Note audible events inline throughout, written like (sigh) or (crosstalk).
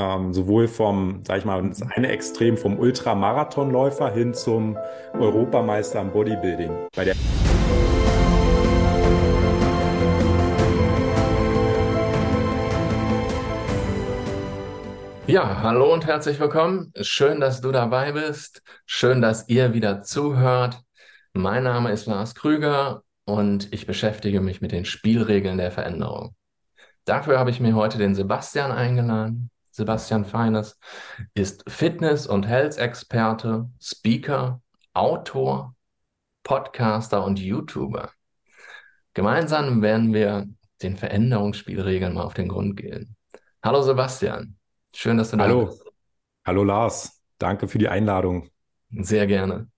Ähm, sowohl vom, sag ich mal, das eine Extrem vom Ultramarathonläufer hin zum Europameister im Bodybuilding. Bei der Ja, hallo und herzlich willkommen. Schön, dass du dabei bist. Schön, dass ihr wieder zuhört. Mein Name ist Lars Krüger und ich beschäftige mich mit den Spielregeln der Veränderung. Dafür habe ich mir heute den Sebastian eingeladen. Sebastian Feines ist Fitness- und Health-Experte, Speaker, Autor, Podcaster und YouTuber. Gemeinsam werden wir den Veränderungsspielregeln mal auf den Grund gehen. Hallo Sebastian, schön, dass du da Hallo. bist. Hallo Lars, danke für die Einladung. Sehr gerne.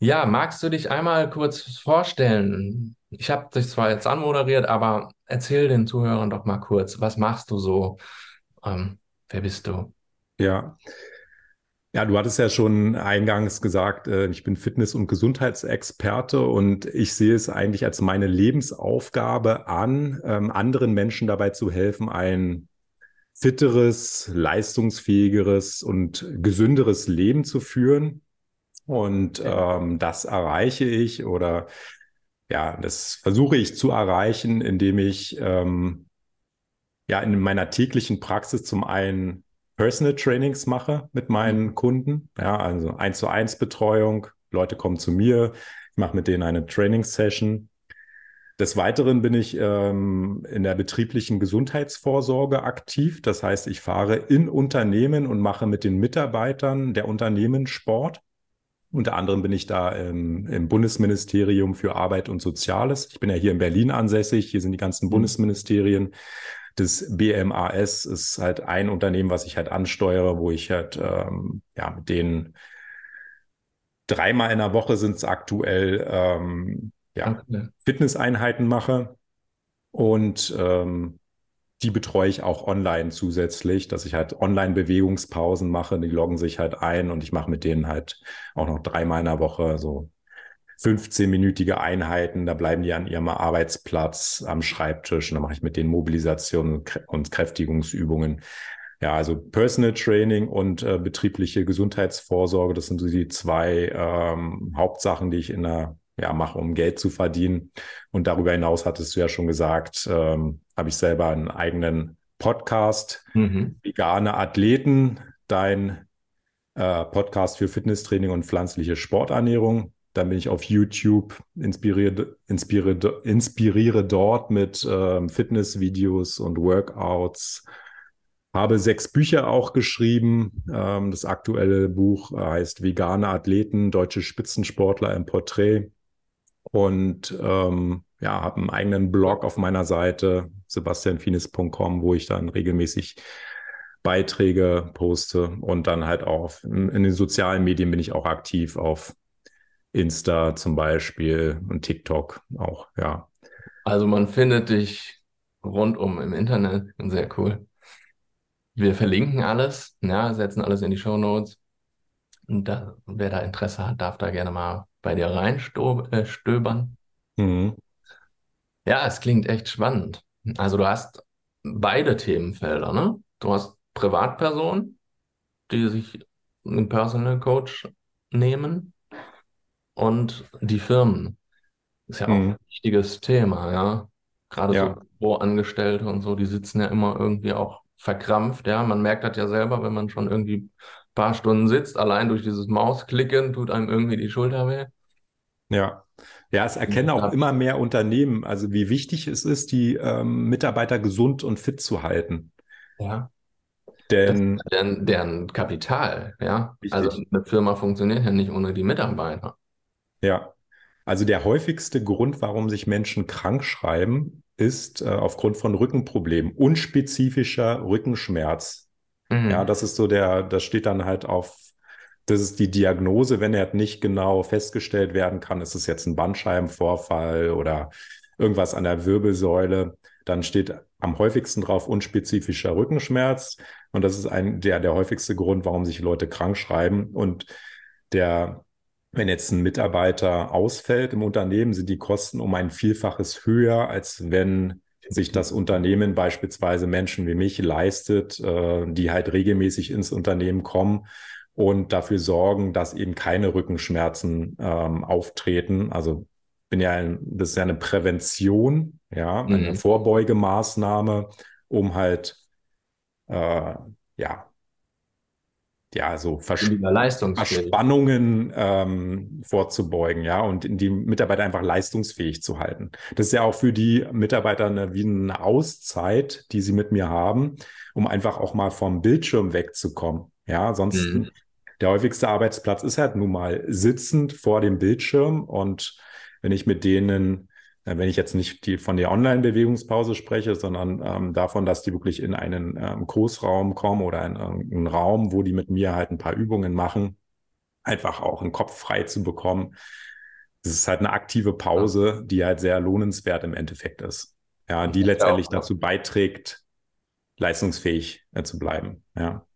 Ja, magst du dich einmal kurz vorstellen? Ich habe dich zwar jetzt anmoderiert, aber erzähl den Zuhörern doch mal kurz, was machst du so? Ähm, wer bist du? Ja. Ja, du hattest ja schon eingangs gesagt, äh, ich bin Fitness- und Gesundheitsexperte und ich sehe es eigentlich als meine Lebensaufgabe an, ähm, anderen Menschen dabei zu helfen, ein fitteres, leistungsfähigeres und gesünderes Leben zu führen. Und ähm, das erreiche ich oder ja, das versuche ich zu erreichen, indem ich ähm, ja in meiner täglichen Praxis zum einen Personal Trainings mache mit meinen Kunden, ja, also eins zu eins Betreuung. Leute kommen zu mir, ich mache mit denen eine Training-Session. Des Weiteren bin ich ähm, in der betrieblichen Gesundheitsvorsorge aktiv. Das heißt, ich fahre in Unternehmen und mache mit den Mitarbeitern der Unternehmen Sport. Unter anderem bin ich da im, im Bundesministerium für Arbeit und Soziales. Ich bin ja hier in Berlin ansässig. Hier sind die ganzen Bundesministerien. Das BMAS ist halt ein Unternehmen, was ich halt ansteuere, wo ich halt ähm, ja mit denen dreimal in der Woche sind es aktuell ähm, ja, Okay. Fitnesseinheiten mache und ähm, die betreue ich auch online zusätzlich, dass ich halt Online-Bewegungspausen mache. Die loggen sich halt ein und ich mache mit denen halt auch noch dreimal in der Woche so 15-minütige Einheiten. Da bleiben die an ihrem Arbeitsplatz am Schreibtisch und dann mache ich mit denen Mobilisationen und Krä- und Kräftigungsübungen. Ja, also Personal Training und äh, betriebliche Gesundheitsvorsorge, das sind so die zwei ähm, Hauptsachen, die ich in der ja, mache, um Geld zu verdienen. Und darüber hinaus hattest du ja schon gesagt, ähm, habe ich selber einen eigenen Podcast, Mhm. Vegane Athleten, dein äh, Podcast für Fitnesstraining und pflanzliche Sporternährung. Dann bin ich auf YouTube, inspiriere, inspiriere, inspiriere dort mit ähm, Fitnessvideos und Workouts. Habe sechs Bücher auch geschrieben. Ähm, das aktuelle Buch heißt Vegane Athleten, deutsche Spitzensportler im Porträt. Und ähm, ja, habe einen eigenen Blog auf meiner Seite, sebastianfinis.com, wo ich dann regelmäßig Beiträge poste und dann halt auch in, in den sozialen Medien bin ich auch aktiv auf Insta zum Beispiel und TikTok auch, ja. Also man findet dich rundum im Internet. Sehr cool. Wir verlinken alles, ja, setzen alles in die Shownotes. Und da, wer da Interesse hat, darf da gerne mal bei dir reinstöbern. Mhm. Ja, es klingt echt spannend. Also du hast beide Themenfelder, ne? Du hast Privatpersonen, die sich einen Personal Coach nehmen und die Firmen. Ist ja auch Mhm. ein wichtiges Thema, ja. Gerade so Ja, Büroangestellte und so, die sitzen ja immer irgendwie auch verkrampft, ja. Man merkt das ja selber, wenn man schon irgendwie ein paar Stunden sitzt, allein durch dieses Mausklicken tut einem irgendwie die Schulter weh. ja. Ja, es erkennen auch immer mehr Unternehmen, also wie wichtig es ist, die ähm, Mitarbeiter gesund und fit zu halten. ja. Denn deren, deren Kapital, ja. Also richtig, eine Firma funktioniert ja nicht ohne die Mitarbeiter. Ja. Also der häufigste Grund, warum sich Menschen krank schreiben, ist äh, aufgrund von Rückenproblemen, unspezifischer Rückenschmerz. Ja, Mhm. das ist so der, das steht dann halt auf, das ist die Diagnose, wenn er nicht genau festgestellt werden kann, ist es jetzt ein Bandscheibenvorfall oder irgendwas an der Wirbelsäule, dann steht am häufigsten drauf unspezifischer Rückenschmerz. Und das ist ein, der, der häufigste Grund, warum sich Leute krank schreiben. Und der, wenn jetzt ein Mitarbeiter ausfällt im Unternehmen, sind die Kosten um ein Vielfaches höher, als wenn sich das Unternehmen beispielsweise Menschen wie mich leistet, äh, die halt regelmäßig ins Unternehmen kommen und dafür sorgen, dass eben keine Rückenschmerzen ähm, auftreten. Also bin ja, ein, das ist ja eine Prävention, ja, eine mhm. Vorbeugemaßnahme, um halt äh, ja ja, so Vers Verspannungen ähm, vorzubeugen, ja, und die Mitarbeiter einfach leistungsfähig zu halten. Das ist ja auch für die Mitarbeiter eine, wie eine Auszeit, die sie mit mir haben, um einfach auch mal vom Bildschirm wegzukommen. Ja, sonst mhm. der häufigste Arbeitsplatz ist halt nun mal sitzend vor dem Bildschirm und wenn ich mit denen wenn ich jetzt nicht die, von der Online-Bewegungspause spreche, sondern ähm, davon, dass die wirklich in einen ähm, Großraum kommen oder in einen Raum, wo die mit mir halt ein paar Übungen machen, einfach auch einen Kopf frei zu bekommen. Das ist halt eine aktive Pause, die halt sehr lohnenswert im Endeffekt ist. Ja, die letztendlich ja, dazu beiträgt, leistungsfähig äh, zu bleiben. Ja.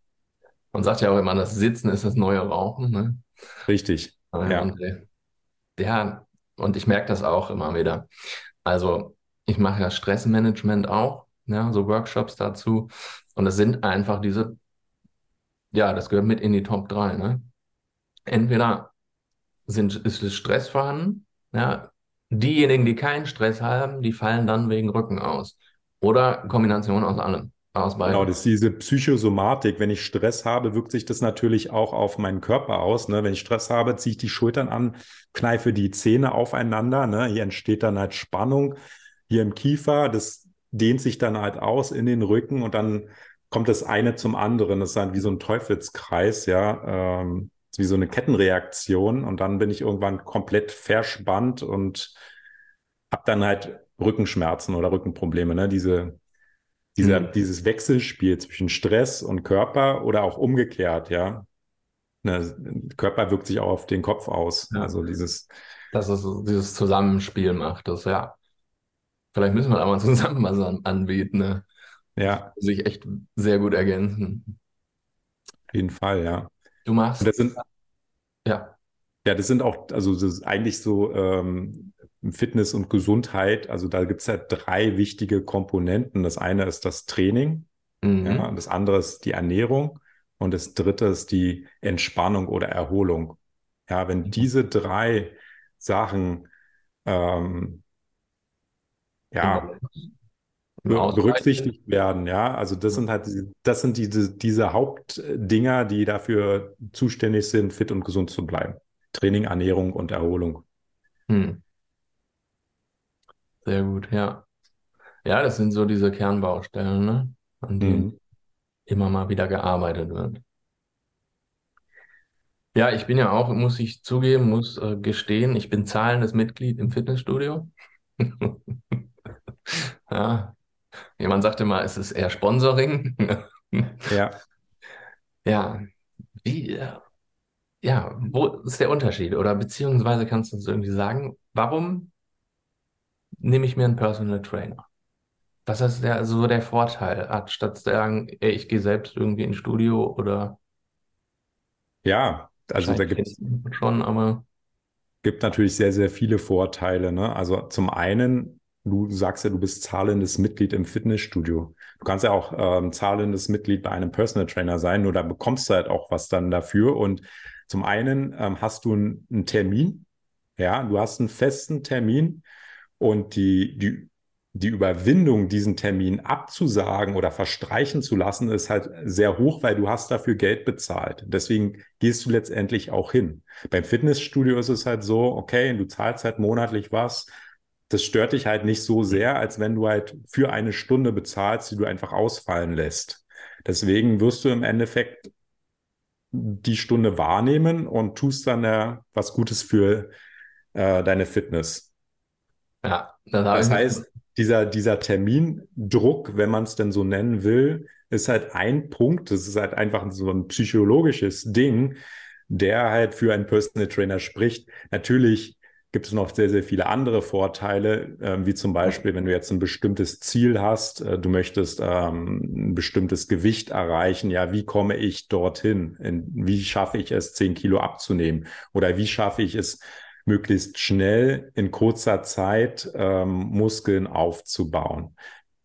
Man sagt ja auch immer, das Sitzen ist das neue Rauchen. Ne? Richtig. Ja. ja, und ich merke das auch immer wieder. Also ich mache ja Stressmanagement auch, ja, so Workshops dazu. Und es sind einfach diese, ja, das gehört mit in die Top 3. Ne? Entweder sind, ist es Stress vorhanden, ja, diejenigen, die keinen Stress haben, die fallen dann wegen Rücken aus. Oder Kombination aus allem. Aus beiden. Genau, das ist diese Psychosomatik. Wenn ich Stress habe, wirkt sich das natürlich auch auf meinen Körper aus. Ne? Wenn ich Stress habe, ziehe ich die Schultern an, kneife die Zähne aufeinander. Ne? Hier entsteht dann halt Spannung hier im Kiefer. Das dehnt sich dann halt aus in den Rücken und dann kommt das eine zum anderen. Das ist dann wie so ein Teufelskreis, ja, ähm, wie so eine Kettenreaktion. Und dann bin ich irgendwann komplett verspannt und habe dann halt Rückenschmerzen oder Rückenprobleme. Ne? Diese dieser, mhm. dieses Wechselspiel zwischen Stress und Körper oder auch umgekehrt, ja. Ne, Körper wirkt sich auch auf den Kopf aus. Ja. Also dieses. Dass es dieses Zusammenspiel macht, das ja. Vielleicht müssen wir da mal (laughs) zusammen was anbieten, ne? Ja. Sich echt sehr gut ergänzen. Auf jeden Fall, ja. Du machst. Und das sind, ja. Ja, das sind auch, also das ist eigentlich so ähm, Fitness und Gesundheit, also da gibt es ja drei wichtige Komponenten. Das eine ist das Training, mhm. ja, das andere ist die Ernährung und das dritte ist die Entspannung oder Erholung. Ja, wenn mhm. diese drei Sachen ähm, ja, berücksichtigt werden, ja, also das sind halt das sind diese, diese Hauptdinger, die dafür zuständig sind, fit und gesund zu bleiben. Training, Ernährung und Erholung. Hm. Sehr gut, ja. Ja, das sind so diese Kernbaustellen, ne? an denen mhm. immer mal wieder gearbeitet wird. Ja, ich bin ja auch, muss ich zugeben, muss äh, gestehen, ich bin zahlendes Mitglied im Fitnessstudio. (laughs) ja, jemand sagte mal, es ist eher Sponsoring. (laughs) ja. Ja, wie, ja, wo ist der Unterschied? Oder beziehungsweise kannst du uns irgendwie sagen, warum nehme ich mir einen Personal Trainer. Das ist ja so der Vorteil, anstatt zu sagen, ey, ich gehe selbst irgendwie ins Studio oder. Ja, also da gibt es schon, aber. Gibt natürlich sehr, sehr viele Vorteile. Ne? Also zum einen, du sagst ja, du bist zahlendes Mitglied im Fitnessstudio. Du kannst ja auch ähm, zahlendes Mitglied bei einem Personal Trainer sein, nur da bekommst du halt auch was dann dafür. Und zum einen ähm, hast du einen Termin, ja, du hast einen festen Termin und die, die, die Überwindung, diesen Termin abzusagen oder verstreichen zu lassen, ist halt sehr hoch, weil du hast dafür Geld bezahlt. Deswegen gehst du letztendlich auch hin. Beim Fitnessstudio ist es halt so, okay, du zahlst halt monatlich was. Das stört dich halt nicht so sehr, als wenn du halt für eine Stunde bezahlst, die du einfach ausfallen lässt. Deswegen wirst du im Endeffekt die Stunde wahrnehmen und tust dann ja was Gutes für äh, deine Fitness. Ja, das, heißt, dieser, dieser Termindruck, wenn man es denn so nennen will, ist halt ein Punkt. Das ist halt einfach so ein psychologisches Ding, der halt für einen Personal Trainer spricht. Natürlich gibt es noch sehr, sehr viele andere Vorteile, äh, wie zum Beispiel, wenn du jetzt ein bestimmtes Ziel hast, äh, du möchtest ähm, ein bestimmtes Gewicht erreichen, ja, wie komme ich dorthin? In, wie schaffe ich es, 10 Kilo abzunehmen? Oder wie schaffe ich es, möglichst schnell in kurzer Zeit ähm, Muskeln aufzubauen.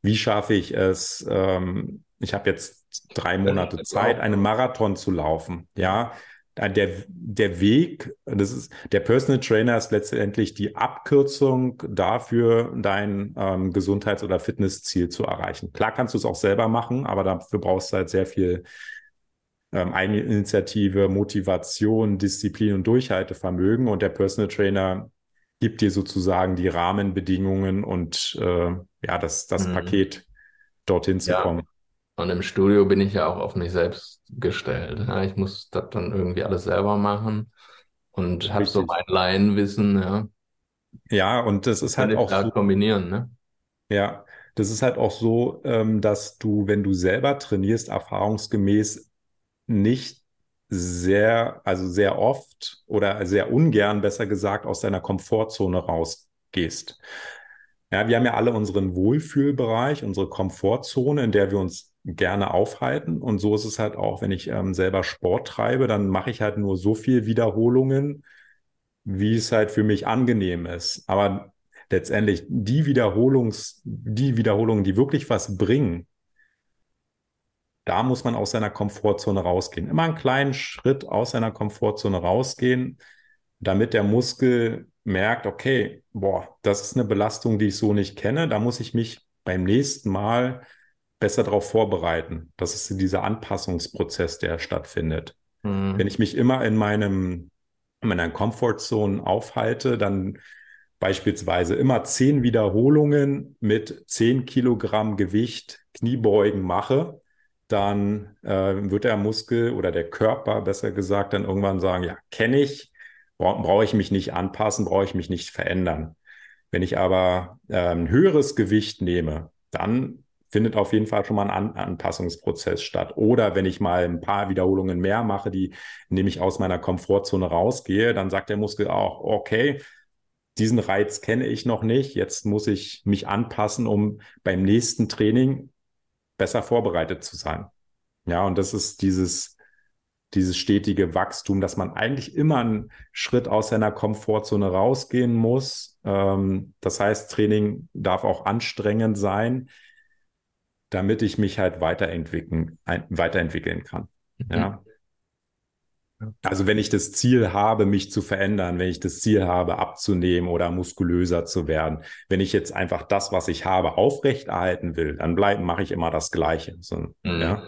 wie schaffe ich es? Ähm, ich habe jetzt drei Monate Zeit, einen Marathon zu laufen. Ja, der, der Weg, das ist, der Personal Trainer ist letztendlich die Abkürzung dafür, dein ähm, Gesundheits- oder Fitnessziel zu erreichen. Klar kannst du es auch selber machen, aber dafür brauchst du halt sehr viel ähm, Eigeninitiative, Motivation, Disziplin und Durchhaltevermögen. Und der Personal Trainer gibt dir sozusagen die Rahmenbedingungen und äh, ja, das, das mhm. Paket dorthin zu ja. kommen. Und im Studio bin ich ja auch auf mich selbst gestellt. Ja, ich muss das dann irgendwie alles selber machen und habe so mein Laienwissen, ja. Ja, und das ist halt auch so, kombinieren, ne? Ja, das ist halt auch so, ähm, dass du, wenn du selber trainierst, erfahrungsgemäß nicht sehr, also sehr oft oder sehr ungern, besser gesagt, aus deiner Komfortzone rausgehst. Ja, wir haben ja alle unseren Wohlfühlbereich, unsere Komfortzone, in der wir uns gerne aufhalten. Und so ist es halt auch, wenn ich ähm, selber Sport treibe, dann mache ich halt nur so viel Wiederholungen, wie es halt für mich angenehm ist. Aber letztendlich die Wiederholungs, die Wiederholungen, die wirklich was bringen, da muss man aus seiner Komfortzone rausgehen. Immer einen kleinen Schritt aus seiner Komfortzone rausgehen, damit der Muskel merkt, okay, boah, das ist eine Belastung, die ich so nicht kenne. Da muss ich mich beim nächsten Mal besser darauf vorbereiten. Das ist dieser Anpassungsprozess, der stattfindet. Mhm. Wenn ich mich immer in meinem in meiner Comfortzone aufhalte, dann beispielsweise immer zehn Wiederholungen mit zehn Kilogramm Gewicht Kniebeugen mache, dann äh, wird der Muskel oder der Körper, besser gesagt, dann irgendwann sagen, ja, kenne ich, bra brauche ich mich nicht anpassen, brauche ich mich nicht verändern. Wenn ich aber äh, ein höheres Gewicht nehme, dann findet auf jeden Fall schon mal ein An Anpassungsprozess statt. Oder wenn ich mal ein paar Wiederholungen mehr mache, die nämlich aus meiner Komfortzone rausgehe, dann sagt der Muskel auch, okay, diesen Reiz kenne ich noch nicht. Jetzt muss ich mich anpassen, um beim nächsten Training besser vorbereitet zu sein. Ja, und das ist dieses, dieses stetige Wachstum, dass man eigentlich immer einen Schritt aus seiner Komfortzone rausgehen muss. Ähm, das heißt, Training darf auch anstrengend sein, damit ich mich halt weiterentwickeln, ein, weiterentwickeln kann. Mhm. Ja. Also wenn ich das Ziel habe, mich zu verändern, wenn ich das Ziel habe, abzunehmen oder muskulöser zu werden, wenn ich jetzt einfach das, was ich habe, aufrechterhalten will, dann bleiben, mache ich immer das Gleiche, so, mhm. ja,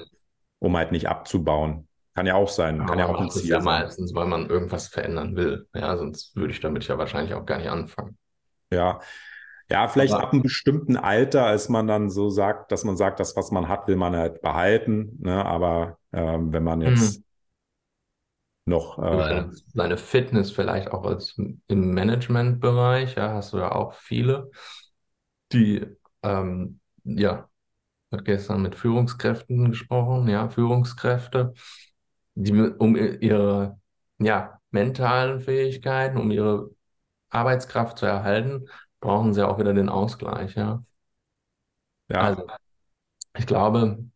um halt nicht abzubauen. Kann ja auch sein, kann ja auch ein Ziel ja sein. meistens, weil man irgendwas verändern will. Ja, sonst würde ich damit ja wahrscheinlich auch gar nicht anfangen. Ja, ja, vielleicht Aber ab einem bestimmten Alter, als man dann so sagt, dass man sagt, das, was man hat, will man halt behalten. Ne? Aber ähm, wenn man jetzt mhm noch. Äh, seine, seine, Fitness vielleicht auch als im Managementbereich, ja, hast du ja auch viele, die, ähm, ja, hat gestern mit Führungskräften gesprochen, ja, Führungskräfte, die um ihre, ja, mentalen Fähigkeiten, um ihre Arbeitskraft zu erhalten, brauchen sie auch wieder den Ausgleich, ja. Ja. Also, ich glaube,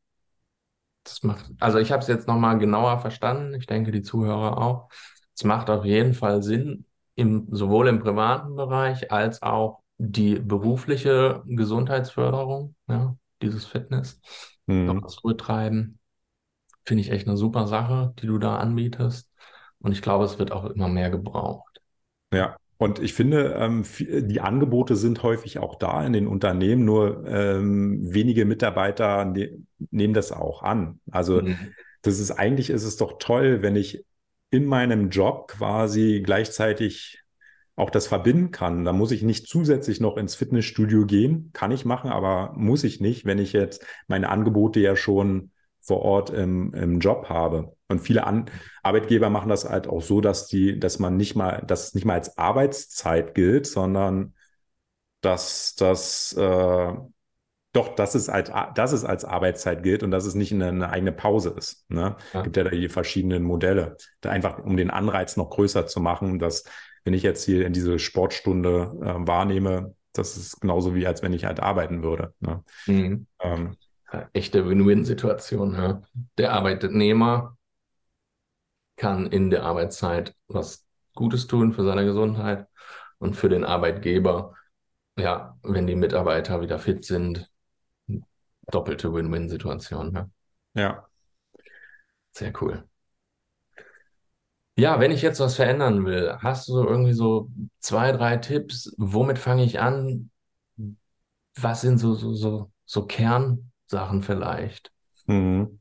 das macht, also ich habe es jetzt nochmal genauer verstanden. Ich denke, die Zuhörer auch. Es macht auf jeden Fall Sinn, im, sowohl im privaten Bereich als auch die berufliche Gesundheitsförderung, ja, dieses Fitness mhm. noch zu betreiben. Finde ich echt eine super Sache, die du da anbietest. Und ich glaube, es wird auch immer mehr gebraucht. Ja, und ich finde, ähm, die Angebote sind häufig auch da in den Unternehmen, nur ähm, wenige Mitarbeiter ne nehmen das auch an. Also mhm. das ist eigentlich ist es doch toll, wenn ich in meinem Job quasi gleichzeitig auch das verbinden kann. Da muss ich nicht zusätzlich noch ins Fitnessstudio gehen. Kann ich machen, aber muss ich nicht, wenn ich jetzt meine Angebote ja schon vor Ort im, im Job habe. Und viele An Arbeitgeber machen das halt auch so, dass die, dass man nicht mal, dass es nicht mal als Arbeitszeit gilt, sondern dass das äh, doch, dass es als, dass es als Arbeitszeit gilt und dass es nicht eine, eine eigene Pause ist. Ne? Ja. Gibt ja da die verschiedenen Modelle. Da einfach, um den Anreiz noch größer zu machen, dass wenn ich jetzt hier in diese Sportstunde äh, wahrnehme, das ist genauso wie als wenn ich halt arbeiten würde. Ne? Mhm. Ähm, echte Win-Win-Situation. Ja. Der Arbeitnehmer kann in der Arbeitszeit was Gutes tun für seine Gesundheit und für den Arbeitgeber, ja, wenn die Mitarbeiter wieder fit sind, doppelte Win-Win-Situation. Ne? Ja. Sehr cool. Ja, wenn ich jetzt was verändern will, hast du so irgendwie so zwei, drei Tipps? Womit fange ich an? Was sind so, so, so, so Kernsachen vielleicht? Mhm.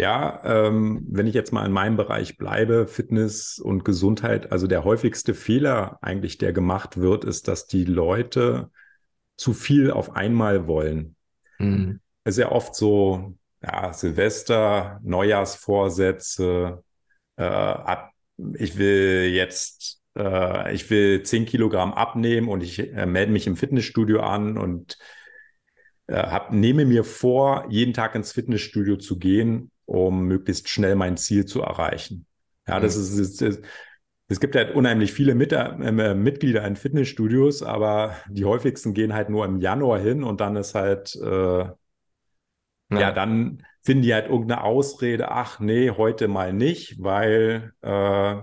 Ja, ähm, wenn ich jetzt mal in meinem Bereich bleibe, Fitness und Gesundheit, also der häufigste Fehler eigentlich, der gemacht wird, ist, dass die Leute zu viel auf einmal wollen. Mhm. Es ist ja oft so, ja, Silvester, Neujahrsvorsätze, äh, ab, ich will jetzt, äh, ich will 10 Kilogramm abnehmen und ich äh, melde mich im Fitnessstudio an und äh, hab, nehme mir vor, jeden Tag ins Fitnessstudio zu gehen um möglichst schnell mein Ziel zu erreichen. Ja, das mhm. ist, ist, es gibt halt unheimlich viele Mit äh, Mitglieder in Fitnessstudios, aber die häufigsten gehen halt nur im Januar hin und dann ist halt, äh, ja. ja. dann finden die halt irgendeine Ausrede, ach nee, heute mal nicht, weil äh,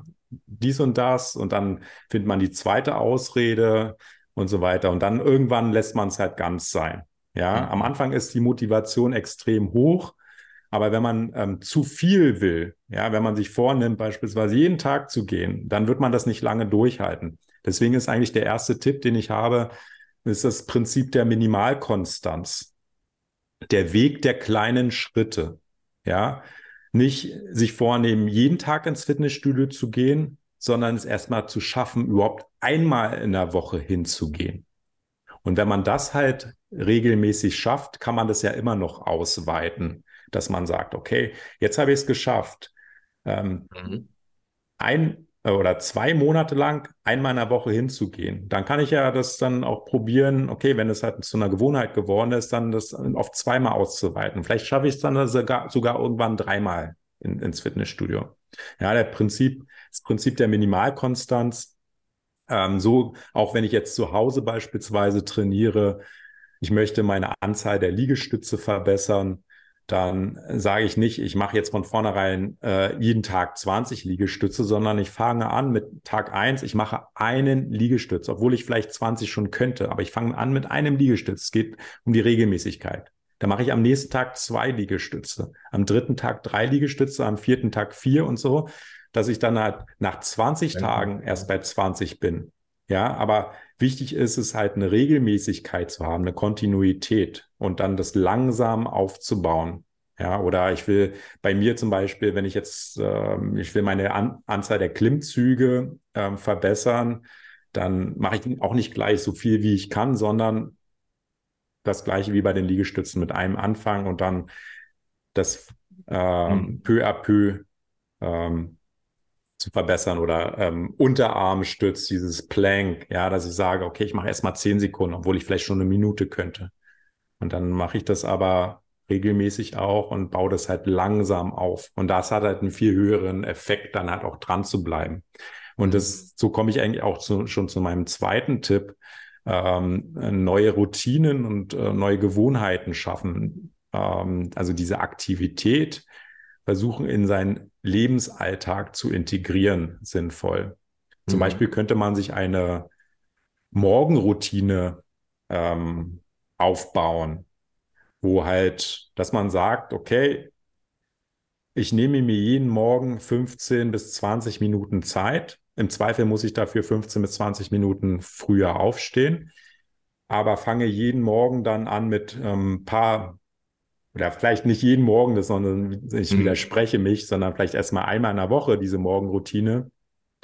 dies und das und dann findet man die zweite Ausrede und so weiter und dann irgendwann lässt man es halt ganz sein. Ja, mhm. am Anfang ist die Motivation extrem hoch aber wenn man ähm, zu viel will, ja, wenn man sich vornimmt, beispielsweise jeden Tag zu gehen, dann wird man das nicht lange durchhalten. Deswegen ist eigentlich der erste Tipp, den ich habe, ist das Prinzip der Minimalkonstanz. Der Weg der kleinen Schritte. Ja, nicht sich vornehmen, jeden Tag ins Fitnessstudio zu gehen, sondern es erstmal zu schaffen, überhaupt einmal in der Woche hinzugehen. Und wenn man das halt regelmäßig schafft, kann man das ja immer noch ausweiten dass man sagt, okay, jetzt habe ich es geschafft, ähm, mhm. ein oder zwei Monate lang einmal in der Woche hinzugehen. Dann kann ich ja das dann auch probieren, okay, wenn es halt zu einer Gewohnheit geworden ist, dann das auf zweimal auszuweiten. Vielleicht schaffe ich es dann sogar, sogar irgendwann dreimal in, ins Fitnessstudio. Ja, der Prinzip, das Prinzip der Minimalkonstanz. Ähm, so, auch wenn ich jetzt zu Hause beispielsweise trainiere, ich möchte meine Anzahl der Liegestütze verbessern, dann sage ich nicht, ich mache jetzt von vornherein äh, jeden Tag 20 Liegestütze, sondern ich fange an mit Tag eins. ich mache einen Liegestütz, obwohl ich vielleicht 20 schon könnte, aber ich fange an mit einem Liegestütz. Es geht um die Regelmäßigkeit. Da mache ich am nächsten Tag zwei Liegestütze, am dritten Tag drei Liegestütze, am vierten Tag vier und so, dass ich dann halt nach 20 ja. Tagen erst bei 20 bin. Ja, aber wichtig ist es halt eine Regelmäßigkeit zu haben, eine Kontinuität und dann das langsam aufzubauen. Ja, oder ich will bei mir zum Beispiel, wenn ich jetzt, äh, ich will meine An Anzahl der Klimmzüge äh, verbessern, dann mache ich auch nicht gleich so viel, wie ich kann, sondern das gleiche wie bei den Liegestützen mit einem Anfang und dann das äh, mhm. peu à peu ähm, zu verbessern oder ähm, Unterarmstütz, dieses Plank, ja, dass ich sage, okay, ich mache erst mal zehn Sekunden, obwohl ich vielleicht schon eine Minute könnte. Und dann mache ich das aber regelmäßig auch und baue das halt langsam auf. Und das hat halt einen viel höheren Effekt, dann halt auch dran zu bleiben. Und das, so komme ich eigentlich auch zu, schon zu meinem zweiten Tipp. Ähm, neue Routinen und äh, neue Gewohnheiten schaffen. Ähm, also diese Aktivität versuchen in seinen Lebensalltag zu integrieren, sinnvoll. Zum mhm. Beispiel könnte man sich eine Morgenroutine ähm, aufbauen, wo halt, dass man sagt, okay, ich nehme mir jeden Morgen 15 bis 20 Minuten Zeit. Im Zweifel muss ich dafür 15 bis 20 Minuten früher aufstehen, aber fange jeden Morgen dann an mit ein ähm, paar, oder vielleicht nicht jeden Morgen, sondern ich mhm. widerspreche mich, sondern vielleicht erstmal einmal in der Woche diese Morgenroutine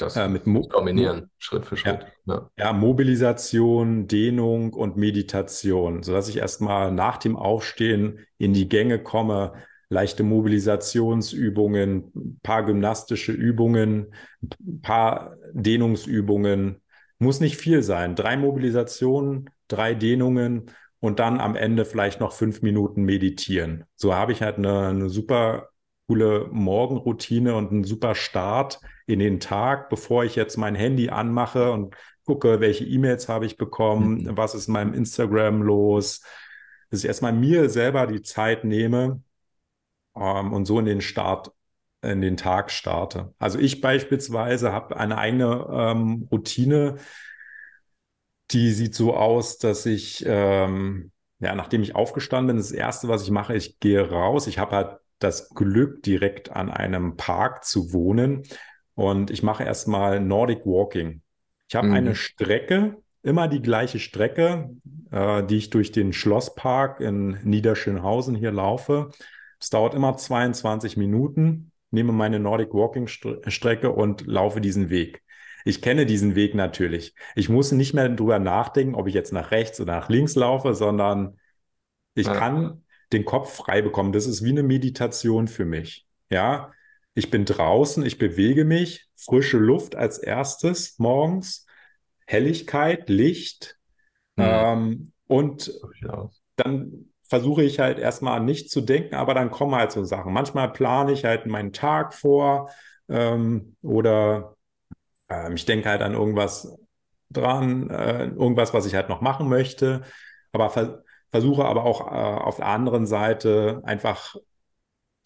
das äh, mit Mo kombinieren, Schritt für Schritt. Ja. Ja. ja, Mobilisation, Dehnung und Meditation, sodass ich erstmal nach dem Aufstehen in die Gänge komme, leichte Mobilisationsübungen, ein paar gymnastische Übungen, ein paar Dehnungsübungen. Muss nicht viel sein. Drei Mobilisationen, drei Dehnungen und dann am Ende vielleicht noch fünf Minuten meditieren. So habe ich halt eine, eine super coole Morgenroutine und einen super Start in den Tag, bevor ich jetzt mein Handy anmache und gucke, welche E-Mails habe ich bekommen, mhm. was ist in meinem Instagram los, dass ich erstmal mir selber die Zeit nehme ähm, und so in den Start, in den Tag starte. Also ich beispielsweise habe eine eigene ähm, Routine, die sieht so aus, dass ich ähm, ja, nachdem ich aufgestanden bin, das erste, was ich mache, ich gehe raus. Ich habe halt das Glück, direkt an einem Park zu wohnen. Und ich mache erstmal Nordic Walking. Ich habe mhm. eine Strecke, immer die gleiche Strecke, äh, die ich durch den Schlosspark in Niederschönhausen hier laufe. Es dauert immer 22 Minuten, nehme meine Nordic Walking Strecke und laufe diesen Weg. Ich kenne diesen Weg natürlich. Ich muss nicht mehr drüber nachdenken, ob ich jetzt nach rechts oder nach links laufe, sondern ich ja. kann den Kopf frei bekommen. Das ist wie eine Meditation für mich. Ja, ich bin draußen, ich bewege mich, frische Luft als erstes morgens, Helligkeit, Licht. Mhm. Ähm, und dann versuche ich halt erstmal an nichts zu denken, aber dann kommen halt so Sachen. Manchmal plane ich halt meinen Tag vor ähm, oder ähm, ich denke halt an irgendwas dran, äh, irgendwas, was ich halt noch machen möchte, aber ver versuche aber auch äh, auf der anderen Seite einfach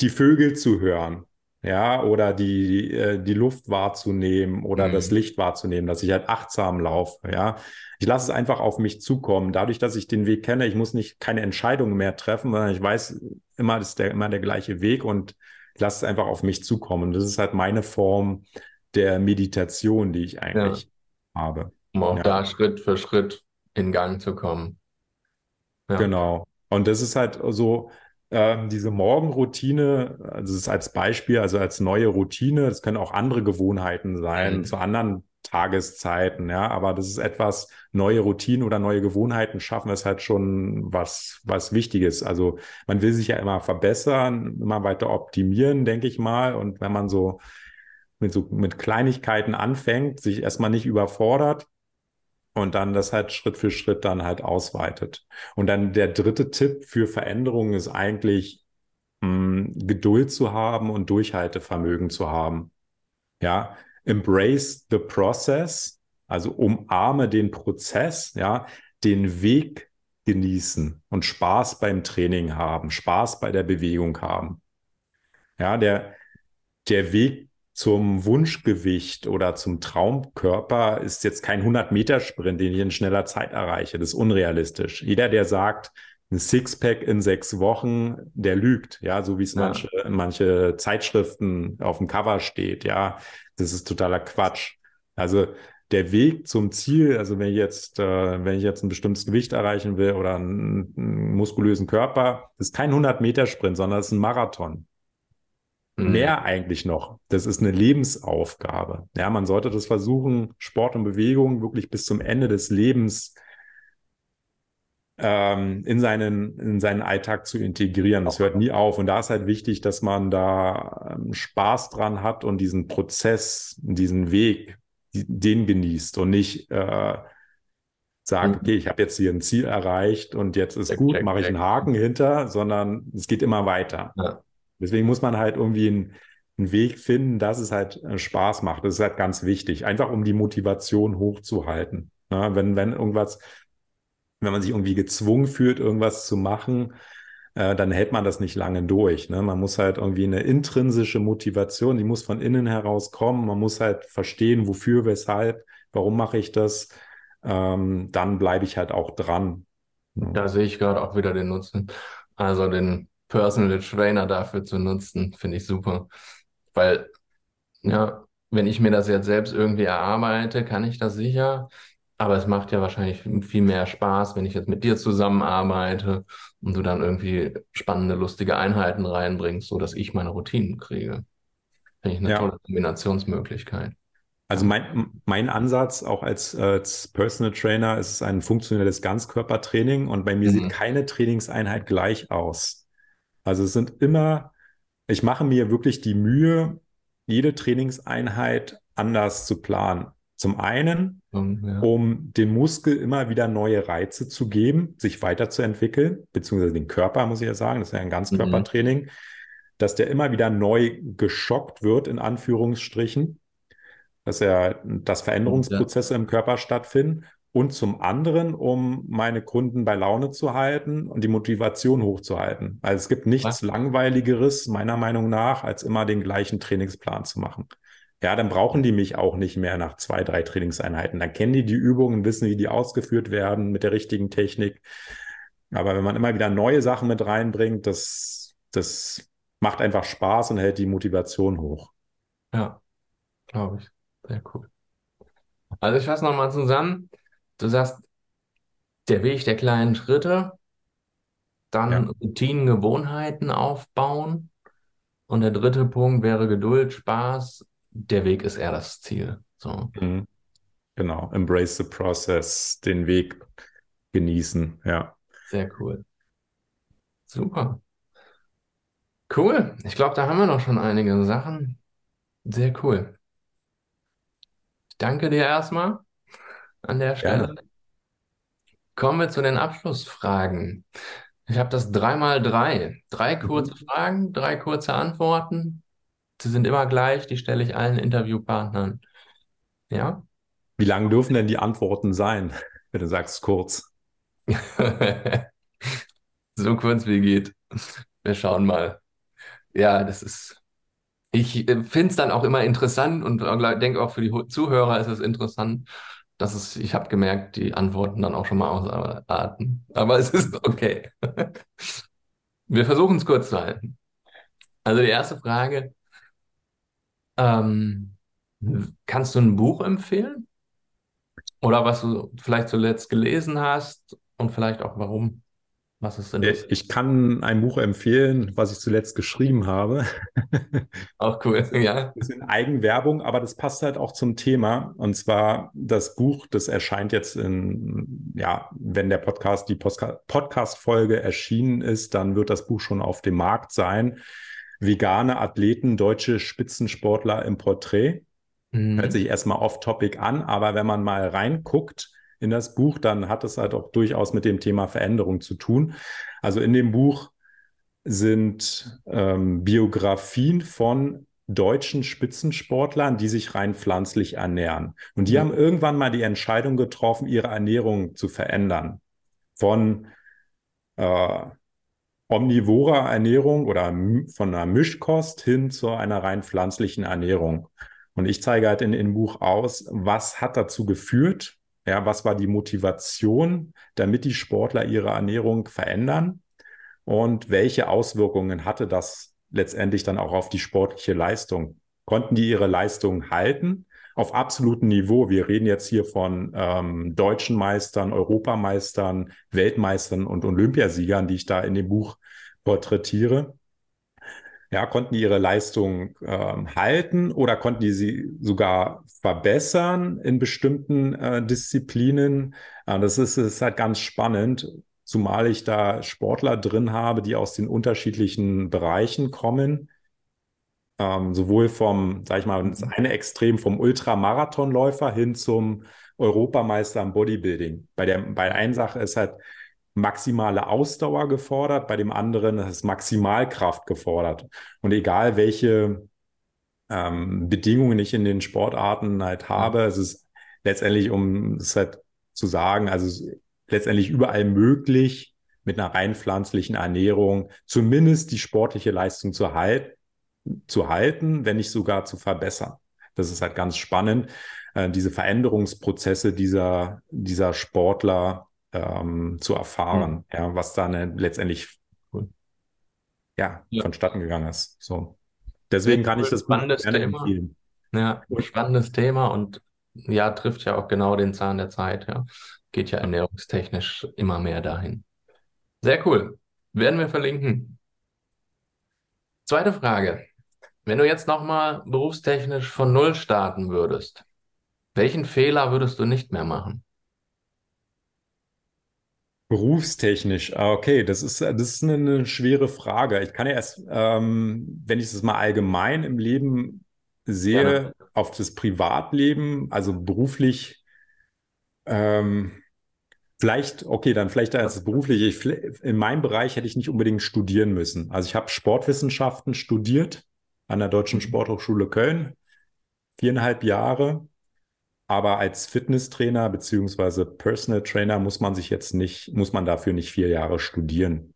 die Vögel zu hören ja, oder die, äh, die Luft wahrzunehmen oder mhm. das Licht wahrzunehmen, dass ich halt achtsam laufe, ja. Ich lasse es einfach auf mich zukommen. Dadurch, dass ich den Weg kenne, ich muss nicht keine Entscheidungen mehr treffen, sondern ich weiß immer, das ist der, immer der gleiche Weg und ich lasse es einfach auf mich zukommen. Das ist halt meine Form der Meditation, die ich eigentlich ja. habe. Um auch ja. da Schritt für Schritt in Gang zu kommen. Ja. Genau. Und das ist halt so, ähm, diese Morgenroutine, also ist als Beispiel, also als neue Routine, das können auch andere Gewohnheiten sein, mhm. zu anderen Tageszeiten, ja, aber das ist etwas, neue Routinen oder neue Gewohnheiten schaffen, ist halt schon was, was Wichtiges. Also man will sich ja immer verbessern, immer weiter optimieren, denke ich mal. Und wenn man so mit so mit Kleinigkeiten anfängt, sich erstmal nicht überfordert, und dann das halt Schritt für Schritt dann halt ausweitet. Und dann der dritte Tipp für Veränderungen ist eigentlich mh, hm, Geduld zu haben und Durchhaltevermögen zu haben. Ja, embrace the process, also umarme den Prozess, ja, den Weg genießen und Spaß beim Training haben, Spaß bei der Bewegung haben. Ja, der, der Weg zum Wunschgewicht oder zum Traumkörper ist jetzt kein 100-Meter-Sprint, den ich in schneller Zeit erreiche. Das ist unrealistisch. Jeder, der sagt, ein Sixpack in sechs Wochen, der lügt, ja, so wie es ja. manche, manche Zeitschriften auf dem Cover steht, ja, das ist totaler Quatsch. Also der Weg zum Ziel, also wenn ich jetzt, äh, wenn ich jetzt ein bestimmtes Gewicht erreichen will oder einen, einen muskulösen Körper, ist kein 100-Meter-Sprint, sondern es ist ein Marathon. Mhm. Mehr eigentlich noch. Das ist eine Lebensaufgabe. Ja, man sollte das versuchen, Sport und Bewegung wirklich bis zum Ende des Lebens ähm, in, seinen, in seinen Alltag zu integrieren. Das hört nie auf. Und da ist halt wichtig, dass man da ähm, Spaß dran hat und diesen Prozess, diesen Weg, den genießt und nicht äh, sagt, mhm. okay, ich habe jetzt hier ein Ziel erreicht und jetzt ist check, gut, mache ich einen Haken hinter, sondern es geht immer weiter. Ja. Deswegen muss man halt irgendwie einen, einen Weg finden, dass es halt äh, Spaß macht. Das ist halt ganz wichtig, einfach um die Motivation hochzuhalten. Ja, wenn, wenn irgendwas, wenn man sich irgendwie gezwungen fühlt, irgendwas zu machen, äh, dann hält man das nicht lange durch. Ne? Man muss halt irgendwie eine intrinsische Motivation, die muss von innen heraus kommen. Man muss halt verstehen, wofür, weshalb, warum mache ich das. Ähm, dann bleibe ich halt auch dran. Da sehe ich gerade auch wieder den Nutzen. Also den Personal Trainer dafür zu nutzen, finde ich super. Weil, ja, wenn ich mir das jetzt selbst irgendwie erarbeite, kann ich das sicher. Aber es macht ja wahrscheinlich viel mehr Spaß, wenn ich jetzt mit dir zusammenarbeite und du dann irgendwie spannende, lustige Einheiten reinbringst, so dass ich meine Routinen kriege. Finde ich eine ja. tolle Kombinationsmöglichkeit. Also mein, mein Ansatz auch als, als Personal Trainer ist ein funktionelles Ganzkörpertraining und bei mir mhm. sieht keine Trainingseinheit gleich aus. Also es sind immer, ich mache mir wirklich die Mühe, jede Trainingseinheit anders zu planen. Zum einen, ja. um dem Muskel immer wieder neue Reize zu geben, sich weiterzuentwickeln, beziehungsweise den Körper, muss ich ja sagen, das ist ja ein Ganzkörpertraining, mhm. dass der immer wieder neu geschockt wird, in Anführungsstrichen, dass er, dass Veränderungsprozesse ja. im Körper stattfinden und zum anderen, um meine Kunden bei Laune zu halten und die Motivation hochzuhalten. Also es gibt nichts Was? Langweiligeres, meiner Meinung nach, als immer den gleichen Trainingsplan zu machen. Ja, dann brauchen die mich auch nicht mehr nach zwei, drei Trainingseinheiten. Dann kennen die die Übungen, wissen, wie die ausgeführt werden mit der richtigen Technik. Aber wenn man immer wieder neue Sachen mit reinbringt, das, das macht einfach Spaß und hält die Motivation hoch. Ja, glaube ich. Sehr cool. Also ich fasse nochmal zusammen. Du sagst, der Weg der kleinen Schritte, dann Ja. Routinen, Gewohnheiten aufbauen. Und der dritte Punkt wäre Geduld, Spaß. Der Weg ist eher das Ziel. So. Mhm. Genau. Embrace the process, den Weg genießen. Ja. Sehr cool. Super. Cool. Ich glaube, da haben wir noch schon einige Sachen. Sehr cool. Ich danke dir erstmal an der Stelle. Gerne. Kommen wir zu den Abschlussfragen. Ich habe das dreimal drei. Drei kurze Mhm. Fragen, drei kurze Antworten. Sie sind immer gleich, die stelle ich allen Interviewpartnern. Ja? Wie lang dürfen denn die Antworten sein, wenn du sagst kurz? (laughs) So kurz wie geht. Wir schauen mal. Ja, das ist. Ich finde es dann auch immer interessant und denke auch für die Zuhörer ist es interessant, dass es, ich habe gemerkt, die Antworten dann auch schon mal ausarten. Aber es ist okay. (laughs) Wir versuchen es kurz zu halten. Also die erste Frage, ähm, kannst du ein Buch empfehlen? Oder was du vielleicht zuletzt gelesen hast und vielleicht auch warum? Was ist interessant? Ich kann ein Buch empfehlen, was ich zuletzt geschrieben habe. (laughs) Auch cool, ja. Bisschen Eigenwerbung, aber das passt halt auch zum Thema. Und zwar das Buch, das erscheint jetzt in, ja, wenn der Podcast, die Podcast-Folge erschienen ist, dann wird das Buch schon auf dem Markt sein. Vegane Athleten, deutsche Spitzensportler im Porträt. Hört Mhm. sich erstmal off-topic an, aber wenn man mal reinguckt in das Buch, dann hat es halt auch durchaus mit dem Thema Veränderung zu tun. Also in dem Buch sind ähm, Biografien von deutschen Spitzensportlern, die sich rein pflanzlich ernähren. Und die Mhm. haben irgendwann mal die Entscheidung getroffen, ihre Ernährung zu verändern. Von äh, omnivorer Ernährung oder von einer Mischkost hin zu einer rein pflanzlichen Ernährung. Und ich zeige halt in dem Buch aus, was hat dazu geführt, ja, was war die Motivation, damit die Sportler ihre Ernährung verändern und welche Auswirkungen hatte das letztendlich dann auch auf die sportliche Leistung? Konnten die ihre Leistung halten auf absolutem Niveau? Wir reden jetzt hier von ähm, deutschen Meistern, Europameistern, Weltmeistern und Olympiasiegern, die ich da in dem Buch porträtiere. Ja, konnten die ihre Leistung ähm, halten oder konnten die sie sogar verbessern in bestimmten äh, Disziplinen? Äh, das ist, ist halt ganz spannend, zumal ich da Sportler drin habe, die aus den unterschiedlichen Bereichen kommen. Ähm, sowohl vom, sag ich mal, das eine Extrem vom Ultramarathonläufer hin zum Europameister im Bodybuilding. Bei der, bei der einen Sache ist halt maximale Ausdauer gefordert, bei dem anderen ist Maximalkraft gefordert. Und egal welche ähm, Bedingungen ich in den Sportarten halt habe, es ist letztendlich, um es halt zu sagen, also letztendlich überall möglich, mit einer rein pflanzlichen Ernährung zumindest die sportliche Leistung zu, halt, zu halten, wenn nicht sogar zu verbessern. Das ist halt ganz spannend, äh, diese Veränderungsprozesse dieser, dieser Sportler ähm, zu erfahren, ja, was da ne, letztendlich ja, Ja. vonstatten gegangen ist. So. Deswegen kann ich das Buch Spannendes gerne Thema. empfehlen. Ja, spannendes Thema und ja, trifft ja auch genau den Zahn der Zeit, ja. Geht ja ernährungstechnisch immer mehr dahin. Sehr cool. Werden wir verlinken. Zweite Frage. Wenn du jetzt nochmal berufstechnisch von Null starten würdest, welchen Fehler würdest du nicht mehr machen? Berufstechnisch, ah, okay, das ist, das ist eine, eine schwere Frage. Ich kann ja erst, ähm, wenn ich es mal allgemein im Leben sehe, Gerne. auf das Privatleben, also beruflich, ähm, vielleicht, okay, dann vielleicht als beruflich, ich, in meinem Bereich hätte ich nicht unbedingt studieren müssen. Also ich habe Sportwissenschaften studiert an der Deutschen Sporthochschule Köln, viereinhalb Jahre. Aber als Fitnesstrainer beziehungsweise Personal Trainer muss man sich jetzt nicht, muss man dafür nicht vier Jahre studieren.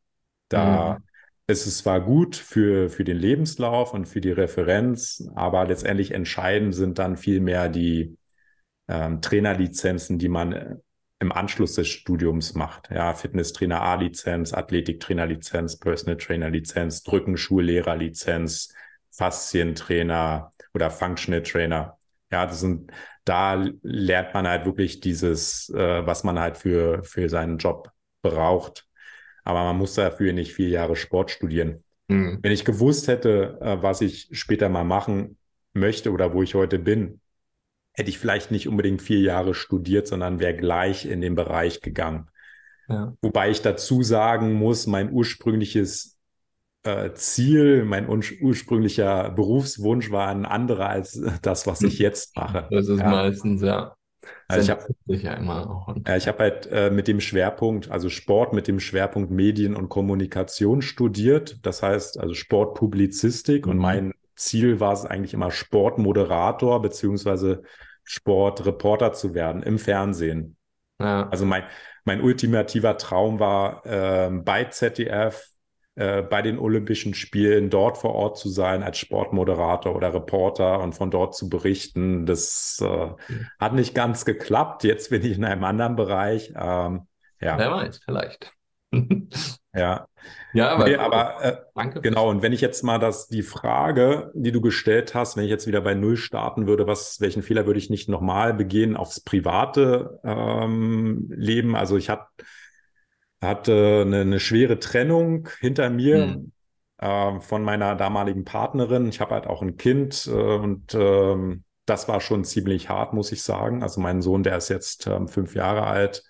Da Mhm. ist es zwar gut für, für den Lebenslauf und für die Referenz, aber letztendlich entscheidend sind dann vielmehr die ähm, Trainerlizenzen, die man im Anschluss des Studiums macht. Ja, Fitnesstrainer A-Lizenz, Athletiktrainer-Lizenz, Personal Trainer-Lizenz, Drückenschullehrer-Lizenz, Faszientrainer oder Functional Trainer. Ja, das sind, da lernt man halt wirklich dieses, äh, was man halt für, für seinen Job braucht. Aber man muss dafür nicht vier Jahre Sport studieren. Mhm. Wenn ich gewusst hätte, äh, was ich später mal machen möchte oder wo ich heute bin, hätte ich vielleicht nicht unbedingt vier Jahre studiert, sondern wäre gleich in den Bereich gegangen. Ja. Wobei ich dazu sagen muss, mein ursprüngliches Ziel, mein ursprünglicher Berufswunsch war ein anderer als das, was ich jetzt mache. Das ist ja. meistens, ja. Also ich habe ja immer auch. Ja, ich habe halt äh, mit dem Schwerpunkt, also Sport mit dem Schwerpunkt Medien und Kommunikation studiert. Das heißt also Sportpublizistik mhm. und mein Ziel war es eigentlich immer Sportmoderator beziehungsweise Sportreporter zu werden im Fernsehen. Ja. Also mein, mein ultimativer Traum war, äh, bei ZDF, äh, bei den Olympischen Spielen dort vor Ort zu sein als Sportmoderator oder Reporter und von dort zu berichten. Das äh, hat nicht ganz geklappt. Jetzt bin ich in einem anderen Bereich. Ähm, ja. Wer weiß, vielleicht. (laughs) Ja. Ja, aber, nee, aber äh, danke. Genau, und wenn ich jetzt mal das, die Frage, die du gestellt hast, wenn ich jetzt wieder bei Null starten würde, was, welchen Fehler würde ich nicht nochmal begehen aufs private ähm, Leben? Also ich hat, hatte eine, eine schwere Trennung hinter mir. Mhm. Äh, von meiner damaligen Partnerin. Ich habe halt auch ein Kind äh, und ähm, das war schon ziemlich hart, muss ich sagen. Also mein Sohn, der ist jetzt ähm, fünf Jahre alt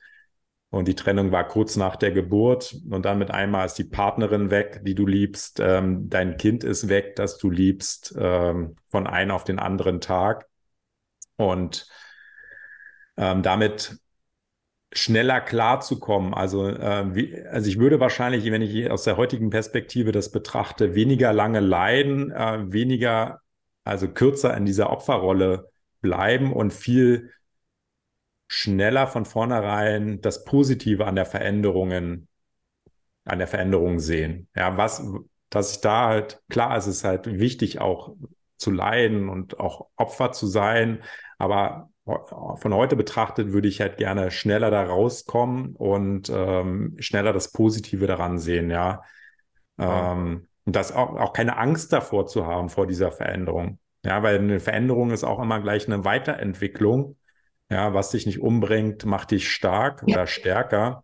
und die Trennung war kurz nach der Geburt. Und dann mit einmal ist die Partnerin weg, die du liebst. Ähm, dein Kind ist weg, das du liebst, ähm, von einem auf den anderen Tag. Und ähm, damit schneller klarzukommen. Also, äh, wie, also ich würde wahrscheinlich, wenn ich aus der heutigen Perspektive das betrachte, weniger lange leiden, äh, weniger, also kürzer in dieser Opferrolle bleiben und viel schneller von vornherein das Positive an der Veränderungen, an der Veränderung sehen. Ja, was, dass ich da halt, klar, es ist halt wichtig auch zu leiden und auch Opfer zu sein, aber von heute betrachtet würde ich halt gerne schneller da rauskommen und ähm, schneller das Positive daran sehen, ja. Ähm, und das auch, auch keine Angst davor zu haben, vor dieser Veränderung. Ja, weil eine Veränderung ist auch immer gleich eine Weiterentwicklung ja, was dich nicht umbringt, macht dich stark ja. oder stärker.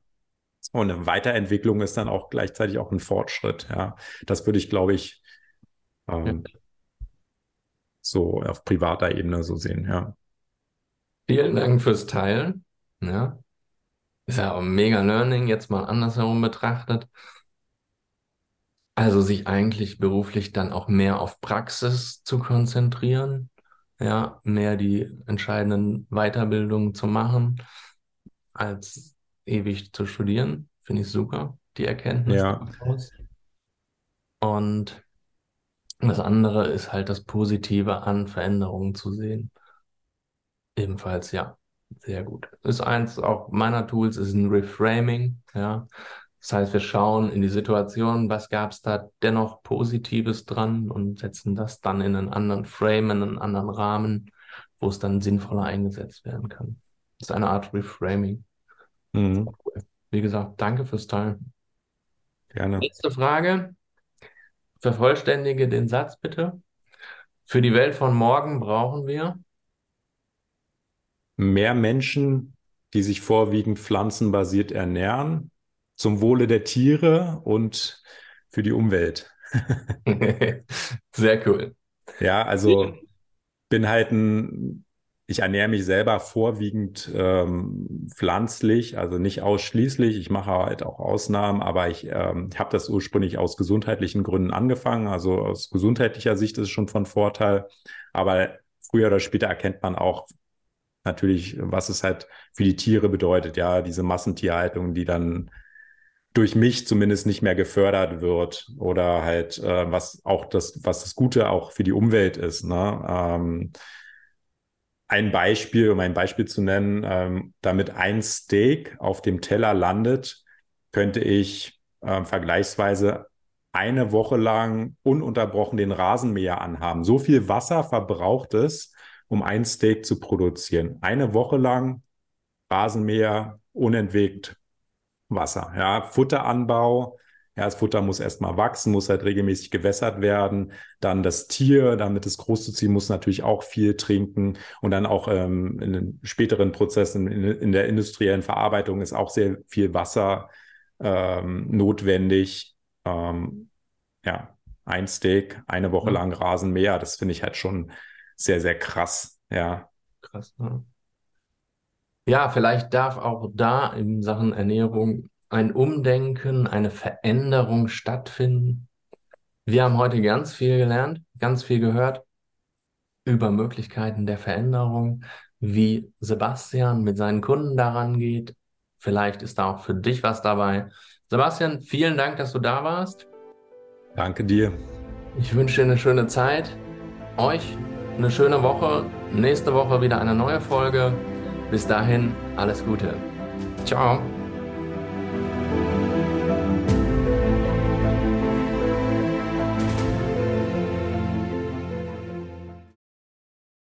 Und eine Weiterentwicklung ist dann auch gleichzeitig auch ein Fortschritt. Ja, das würde ich, glaube ich, ähm, ja. so auf privater Ebene so sehen. Ja. Vielen Dank fürs Teilen. Ja. Ist ja auch mega Learning, jetzt mal andersherum betrachtet. Also sich eigentlich beruflich dann auch mehr auf Praxis zu konzentrieren, ja, mehr die entscheidenden Weiterbildungen zu machen, als ewig zu studieren. Finde ich super, die Erkenntnis ja. daraus. Und das andere ist halt das Positive an Veränderungen zu sehen. Ebenfalls, ja, sehr gut. Ist eins auch meiner Tools, ist ein Reframing, ja. Das heißt, wir schauen in die Situation, was gab es da dennoch Positives dran und setzen das dann in einen anderen Frame, in einen anderen Rahmen, wo es dann sinnvoller eingesetzt werden kann. Das ist eine Art Reframing. Mhm. Wie gesagt, danke fürs Teilen. Gerne. Letzte Frage. Vervollständige den Satz bitte. Für die Welt von morgen brauchen wir mehr Menschen, die sich vorwiegend pflanzenbasiert ernähren, zum Wohle der Tiere und für die Umwelt. (laughs) Sehr cool. Ja, also bin halt ein, ich ernähre mich selber vorwiegend ähm, pflanzlich, also nicht ausschließlich. Ich mache halt auch Ausnahmen, aber ich, ähm, ich habe das ursprünglich aus gesundheitlichen Gründen angefangen. Also aus gesundheitlicher Sicht ist es schon von Vorteil. Aber früher oder später erkennt man auch natürlich, was es halt für die Tiere bedeutet. Ja, diese Massentierhaltung, die dann durch mich zumindest nicht mehr gefördert wird oder halt äh, was auch das, was das Gute auch für die Umwelt ist. Ne? Ähm, ein Beispiel, um ein Beispiel zu nennen, ähm, damit ein Steak auf dem Teller landet, könnte ich äh, vergleichsweise eine Woche lang ununterbrochen den Rasenmäher anhaben. So viel Wasser verbraucht es, um ein Steak zu produzieren. Eine Woche lang Rasenmäher unentwegt Wasser. Ja, Futteranbau, ja, das Futter muss erstmal wachsen, muss halt regelmäßig gewässert werden. Dann das Tier, damit es groß zu ziehen, muss natürlich auch viel trinken. Und dann auch ähm, in den späteren Prozessen in, in, der industriellen Verarbeitung ist auch sehr viel Wasser ähm, notwendig. Ähm, ja, ein Steak, eine Woche lang Rasenmäher, das finde ich halt schon sehr, sehr krass. Ja. Krass, ne? Ja, vielleicht darf auch da in Sachen Ernährung ein Umdenken, eine Veränderung stattfinden. Wir haben heute ganz viel gelernt, ganz viel gehört über Möglichkeiten der Veränderung, wie Sebastian mit seinen Kunden daran geht. Vielleicht ist da auch für dich was dabei. Sebastian, vielen Dank, dass du da warst. Danke dir. Ich wünsche dir eine schöne Zeit. Euch eine schöne Woche. Nächste Woche wieder eine neue Folge. Bis dahin, alles Gute. Ciao.